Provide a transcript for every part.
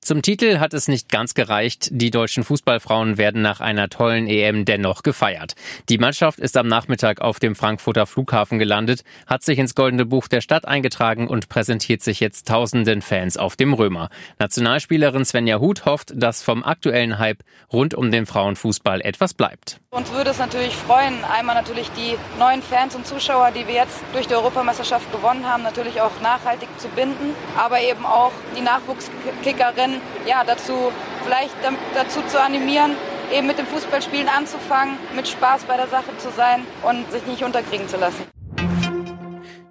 Zum Titel hat es nicht ganz gereicht. Die deutschen Fußballfrauen werden nach einer tollen EM dennoch gefeiert. Die Mannschaft ist am Nachmittag auf dem Frankfurter Flughafen gelandet, hat sich ins Goldene Buch der Stadt eingetragen und präsentiert sich jetzt tausenden Fans auf dem Römer. Nationalspielerin Svenja Huth hofft, dass vom aktuellen Hype rund um den Frauenfußball etwas bleibt. Uns würde es natürlich freuen, einmal natürlich die neuen Fans und Zuschauer, die wir jetzt durch die Europameisterschaft gewonnen haben, natürlich auch nachhaltig zu binden, aber eben auch die Nachwuchskickerinnen ja, dazu vielleicht dazu zu animieren, eben mit dem Fußballspielen anzufangen, mit Spaß bei der Sache zu sein und sich nicht unterkriegen zu lassen.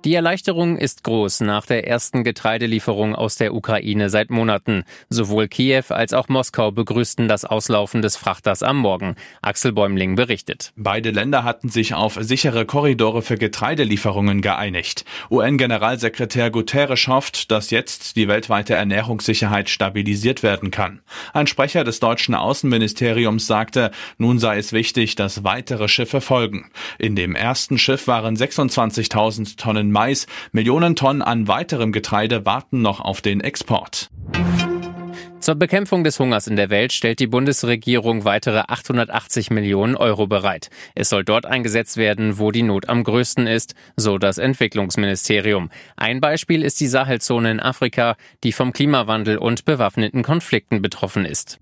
Die Erleichterung ist groß nach der ersten Getreidelieferung aus der Ukraine seit Monaten. Sowohl Kiew als auch Moskau begrüßten das Auslaufen des Frachters am Morgen. Axel Bäumling berichtet. Beide Länder hatten sich auf sichere Korridore für Getreidelieferungen geeinigt. UN-Generalsekretär Guterres hofft, dass jetzt die weltweite Ernährungssicherheit stabilisiert werden kann. Ein Sprecher des deutschen Außenministeriums sagte, nun sei es wichtig, dass weitere Schiffe folgen. In dem ersten Schiff waren 26.000 Mais. Millionen Tonnen an weiterem Getreide warten noch auf den Export. Zur Bekämpfung des Hungers in der Welt stellt die Bundesregierung weitere 880 Millionen Euro bereit. Es soll dort eingesetzt werden, wo die Not am größten ist, so das Entwicklungsministerium. Ein Beispiel ist die Sahelzone in Afrika, die vom Klimawandel und bewaffneten Konflikten betroffen ist.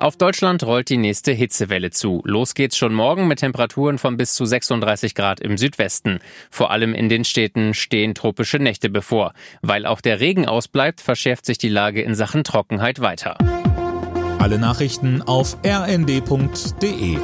Auf Deutschland rollt die nächste Hitzewelle zu. Los geht's schon morgen mit Temperaturen von bis zu 36 Grad im Südwesten. Vor allem in den Städten stehen tropische Nächte bevor. Weil auch der Regen ausbleibt, verschärft sich die Lage in Sachen Trockenheit weiter. Alle Nachrichten auf rnd.de